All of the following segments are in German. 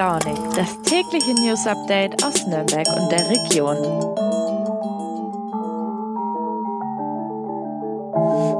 Launig, das tägliche News Update aus Nürnberg und der Region.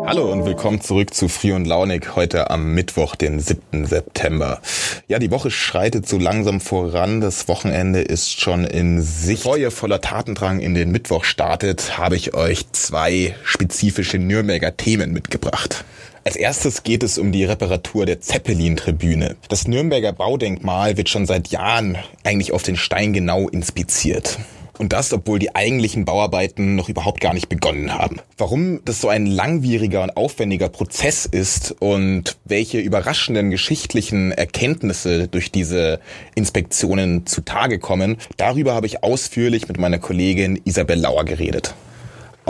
Hallo und willkommen zurück zu Früh und Launig heute am Mittwoch, den 7. September. Ja, die Woche schreitet so langsam voran. Das Wochenende ist schon in Sicht. Bevor ihr voller Tatendrang in den Mittwoch startet, habe ich euch zwei spezifische Nürnberger Themen mitgebracht. Als erstes geht es um die Reparatur der Zeppelin-Tribüne. Das Nürnberger Baudenkmal wird schon seit Jahren eigentlich auf den Stein genau inspiziert. Und das, obwohl die eigentlichen Bauarbeiten noch überhaupt gar nicht begonnen haben. Warum das so ein langwieriger und aufwendiger Prozess ist und welche überraschenden geschichtlichen Erkenntnisse durch diese Inspektionen zutage kommen, darüber habe ich ausführlich mit meiner Kollegin Isabel Lauer geredet.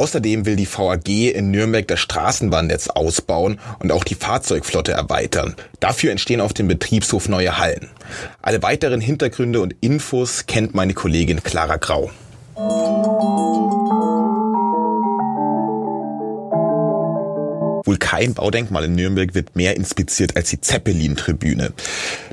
Außerdem will die VAG in Nürnberg das Straßenbahnnetz ausbauen und auch die Fahrzeugflotte erweitern. Dafür entstehen auf dem Betriebshof neue Hallen. Alle weiteren Hintergründe und Infos kennt meine Kollegin Clara Grau. Wohl kein Baudenkmal in Nürnberg wird mehr inspiziert als die Zeppelin-Tribüne.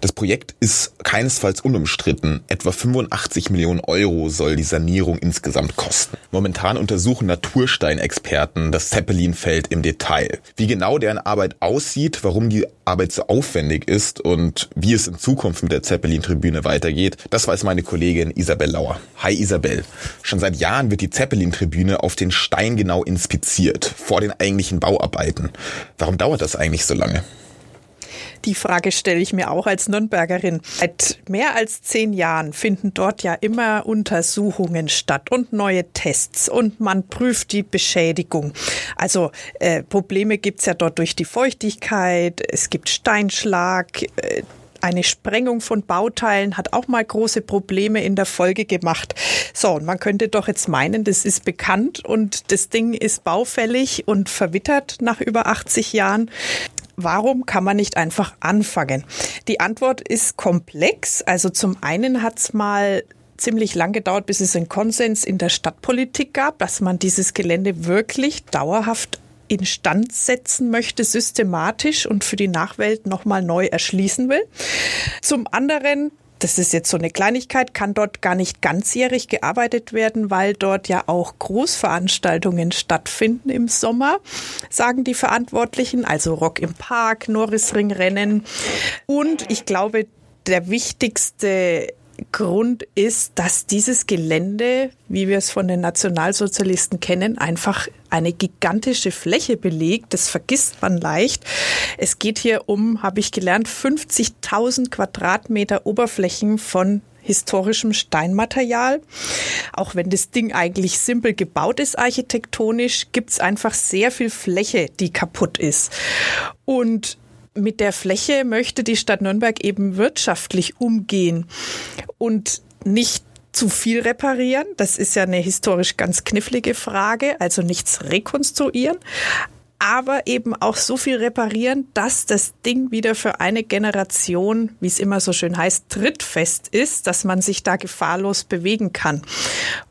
Das Projekt ist keinesfalls unumstritten. Etwa 85 Millionen Euro soll die Sanierung insgesamt kosten. Momentan untersuchen Natursteinexperten das Zeppelin-Feld im Detail. Wie genau deren Arbeit aussieht, warum die Arbeit so aufwendig ist und wie es in Zukunft mit der Zeppelin-Tribüne weitergeht, das weiß meine Kollegin Isabel Lauer. Hi Isabel. Schon seit Jahren wird die Zeppelin-Tribüne auf den Stein genau inspiziert, vor den eigentlichen Bauarbeiten. Warum dauert das eigentlich so lange? Die Frage stelle ich mir auch als Nürnbergerin. Seit mehr als zehn Jahren finden dort ja immer Untersuchungen statt und neue Tests und man prüft die Beschädigung. Also äh, Probleme gibt's ja dort durch die Feuchtigkeit, es gibt Steinschlag. Äh, eine Sprengung von Bauteilen hat auch mal große Probleme in der Folge gemacht. So, und man könnte doch jetzt meinen, das ist bekannt und das Ding ist baufällig und verwittert nach über 80 Jahren warum kann man nicht einfach anfangen? Die Antwort ist komplex. Also zum einen hat es mal ziemlich lang gedauert, bis es einen Konsens in der Stadtpolitik gab, dass man dieses Gelände wirklich dauerhaft instand setzen möchte, systematisch und für die Nachwelt nochmal neu erschließen will. Zum anderen das ist jetzt so eine Kleinigkeit, kann dort gar nicht ganzjährig gearbeitet werden, weil dort ja auch Großveranstaltungen stattfinden im Sommer, sagen die Verantwortlichen, also Rock im Park, Norrisringrennen. Und ich glaube, der wichtigste Grund ist, dass dieses Gelände, wie wir es von den Nationalsozialisten kennen, einfach eine gigantische Fläche belegt. Das vergisst man leicht. Es geht hier um, habe ich gelernt, 50.000 Quadratmeter Oberflächen von historischem Steinmaterial. Auch wenn das Ding eigentlich simpel gebaut ist architektonisch, gibt es einfach sehr viel Fläche, die kaputt ist. Und mit der Fläche möchte die Stadt Nürnberg eben wirtschaftlich umgehen und nicht zu viel reparieren. Das ist ja eine historisch ganz knifflige Frage, also nichts rekonstruieren, aber eben auch so viel reparieren, dass das Ding wieder für eine Generation, wie es immer so schön heißt, trittfest ist, dass man sich da gefahrlos bewegen kann.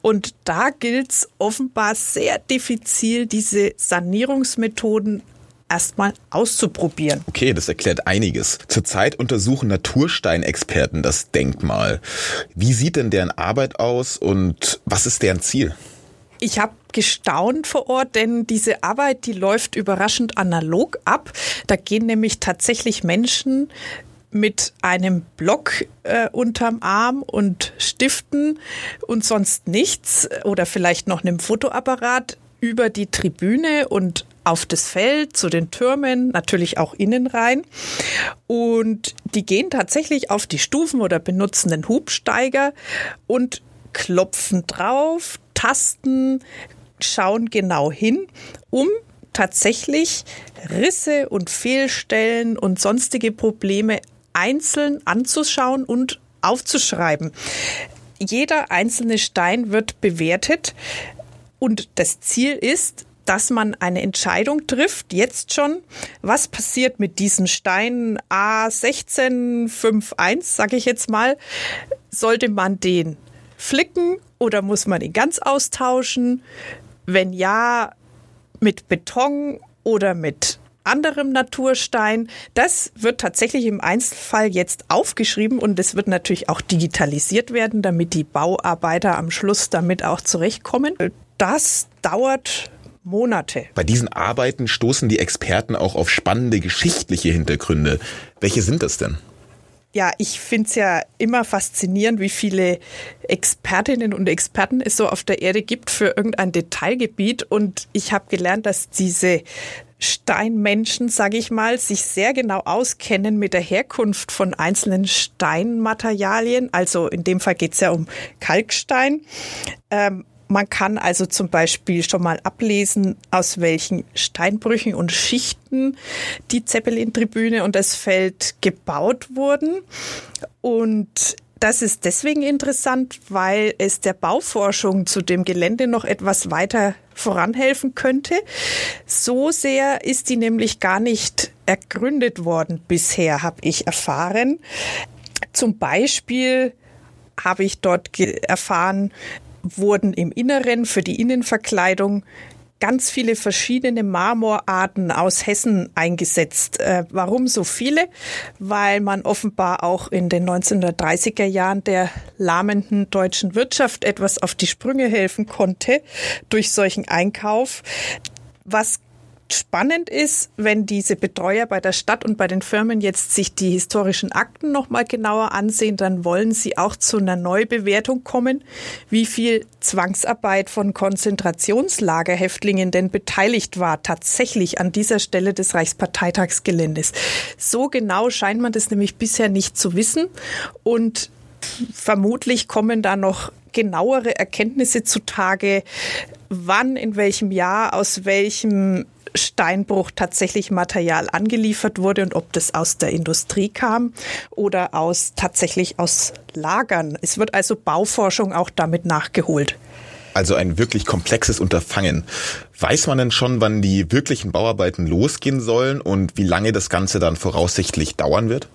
Und da gilt es offenbar sehr diffizil, diese Sanierungsmethoden erstmal auszuprobieren. Okay, das erklärt einiges. Zurzeit untersuchen Natursteinexperten das Denkmal. Wie sieht denn deren Arbeit aus und was ist deren Ziel? Ich habe gestaunt vor Ort, denn diese Arbeit, die läuft überraschend analog ab. Da gehen nämlich tatsächlich Menschen mit einem Block äh, unterm Arm und Stiften und sonst nichts oder vielleicht noch einem Fotoapparat über die Tribüne und auf das Feld, zu den Türmen, natürlich auch innen rein. Und die gehen tatsächlich auf die Stufen oder benutzen den Hubsteiger und klopfen drauf, tasten, schauen genau hin, um tatsächlich Risse und Fehlstellen und sonstige Probleme einzeln anzuschauen und aufzuschreiben. Jeder einzelne Stein wird bewertet und das Ziel ist, dass man eine Entscheidung trifft, jetzt schon, was passiert mit diesen Steinen A1651, sage ich jetzt mal, sollte man den flicken oder muss man ihn ganz austauschen? Wenn ja, mit Beton oder mit anderem Naturstein. Das wird tatsächlich im Einzelfall jetzt aufgeschrieben und es wird natürlich auch digitalisiert werden, damit die Bauarbeiter am Schluss damit auch zurechtkommen. Das dauert Monate. Bei diesen Arbeiten stoßen die Experten auch auf spannende geschichtliche Hintergründe. Welche sind das denn? Ja, ich finde es ja immer faszinierend, wie viele Expertinnen und Experten es so auf der Erde gibt für irgendein Detailgebiet. Und ich habe gelernt, dass diese Steinmenschen, sage ich mal, sich sehr genau auskennen mit der Herkunft von einzelnen Steinmaterialien. Also in dem Fall geht es ja um Kalkstein. Ähm, man kann also zum Beispiel schon mal ablesen, aus welchen Steinbrüchen und Schichten die Zeppelin-Tribüne und das Feld gebaut wurden. Und das ist deswegen interessant, weil es der Bauforschung zu dem Gelände noch etwas weiter voranhelfen könnte. So sehr ist die nämlich gar nicht ergründet worden bisher, habe ich erfahren. Zum Beispiel habe ich dort erfahren, wurden im Inneren für die Innenverkleidung ganz viele verschiedene Marmorarten aus Hessen eingesetzt. Äh, warum so viele? Weil man offenbar auch in den 1930er Jahren der lahmenden deutschen Wirtschaft etwas auf die Sprünge helfen konnte durch solchen Einkauf. Was spannend ist, wenn diese Betreuer bei der Stadt und bei den Firmen jetzt sich die historischen Akten noch mal genauer ansehen, dann wollen sie auch zu einer Neubewertung kommen, wie viel Zwangsarbeit von Konzentrationslagerhäftlingen denn beteiligt war tatsächlich an dieser Stelle des Reichsparteitagsgeländes. So genau scheint man das nämlich bisher nicht zu wissen. Und vermutlich kommen da noch genauere Erkenntnisse zutage, wann, in welchem Jahr, aus welchem Steinbruch tatsächlich Material angeliefert wurde und ob das aus der Industrie kam oder aus tatsächlich aus Lagern. Es wird also Bauforschung auch damit nachgeholt. Also ein wirklich komplexes Unterfangen. Weiß man denn schon, wann die wirklichen Bauarbeiten losgehen sollen und wie lange das Ganze dann voraussichtlich dauern wird?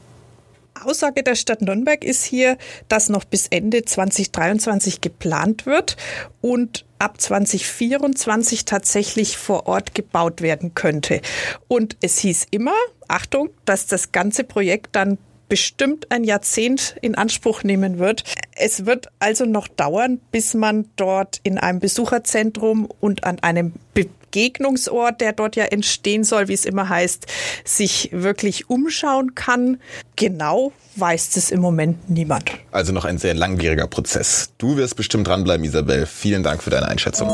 Aussage der Stadt Nürnberg ist hier, dass noch bis Ende 2023 geplant wird und ab 2024 tatsächlich vor Ort gebaut werden könnte. Und es hieß immer, Achtung, dass das ganze Projekt dann bestimmt ein Jahrzehnt in Anspruch nehmen wird. Es wird also noch dauern, bis man dort in einem Besucherzentrum und an einem Begegnungsort, der dort ja entstehen soll, wie es immer heißt, sich wirklich umschauen kann. Genau weiß es im Moment niemand. Also noch ein sehr langwieriger Prozess. Du wirst bestimmt dranbleiben, Isabel. Vielen Dank für deine Einschätzung.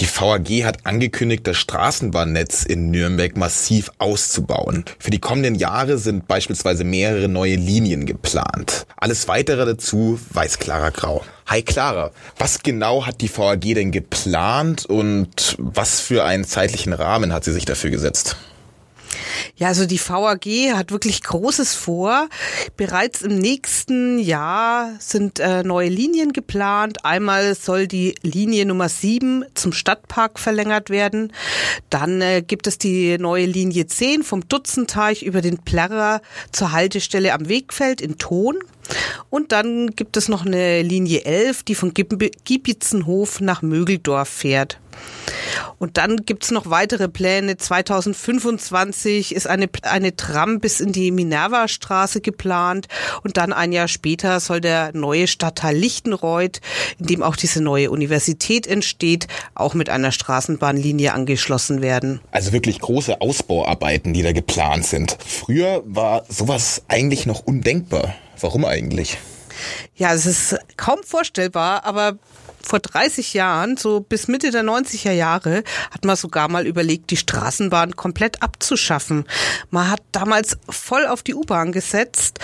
Die VAG hat angekündigt, das Straßenbahnnetz in Nürnberg massiv auszubauen. Für die kommenden Jahre sind beispielsweise mehrere neue Linien geplant. Alles weitere dazu weiß Clara Grau. Hi Clara, was genau hat die VAG denn geplant und was für einen zeitlichen Rahmen hat sie sich dafür gesetzt? Ja, also die VAG hat wirklich Großes vor. Bereits im nächsten Jahr sind äh, neue Linien geplant. Einmal soll die Linie Nummer 7 zum Stadtpark verlängert werden. Dann äh, gibt es die neue Linie 10 vom Dutzenteich über den Plärrer zur Haltestelle am Wegfeld in Thon. Und dann gibt es noch eine Linie 11, die von Giebitzenhof nach Mögeldorf fährt. Und dann gibt's noch weitere Pläne. 2025 ist eine, eine Tram bis in die Minerva-Straße geplant. Und dann ein Jahr später soll der neue Stadtteil Lichtenreuth, in dem auch diese neue Universität entsteht, auch mit einer Straßenbahnlinie angeschlossen werden. Also wirklich große Ausbauarbeiten, die da geplant sind. Früher war sowas eigentlich noch undenkbar. Warum eigentlich? Ja, es ist kaum vorstellbar, aber vor 30 Jahren, so bis Mitte der 90er Jahre, hat man sogar mal überlegt, die Straßenbahn komplett abzuschaffen. Man hat damals voll auf die U-Bahn gesetzt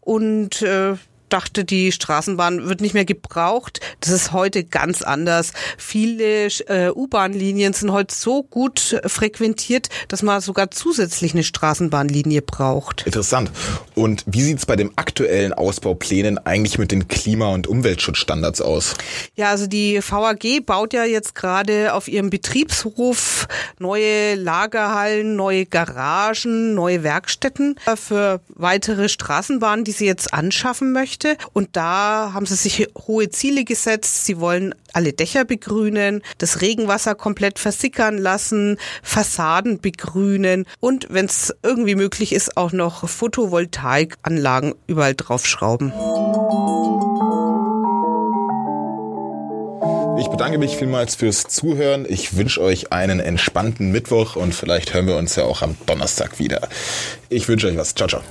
und äh, dachte, die Straßenbahn wird nicht mehr gebraucht. Das ist heute ganz anders. Viele äh, U-Bahn-Linien sind heute so gut frequentiert, dass man sogar zusätzlich eine Straßenbahnlinie braucht. Interessant. Und wie sieht es bei den aktuellen Ausbauplänen eigentlich mit den Klima- und Umweltschutzstandards aus? Ja, also die VAG baut ja jetzt gerade auf ihrem Betriebshof neue Lagerhallen, neue Garagen, neue Werkstätten für weitere Straßenbahnen, die sie jetzt anschaffen möchte. Möchte. Und da haben sie sich hohe Ziele gesetzt. Sie wollen alle Dächer begrünen, das Regenwasser komplett versickern lassen, Fassaden begrünen und wenn es irgendwie möglich ist, auch noch Photovoltaikanlagen überall draufschrauben. Ich bedanke mich vielmals fürs Zuhören. Ich wünsche euch einen entspannten Mittwoch und vielleicht hören wir uns ja auch am Donnerstag wieder. Ich wünsche euch was. Ciao, ciao.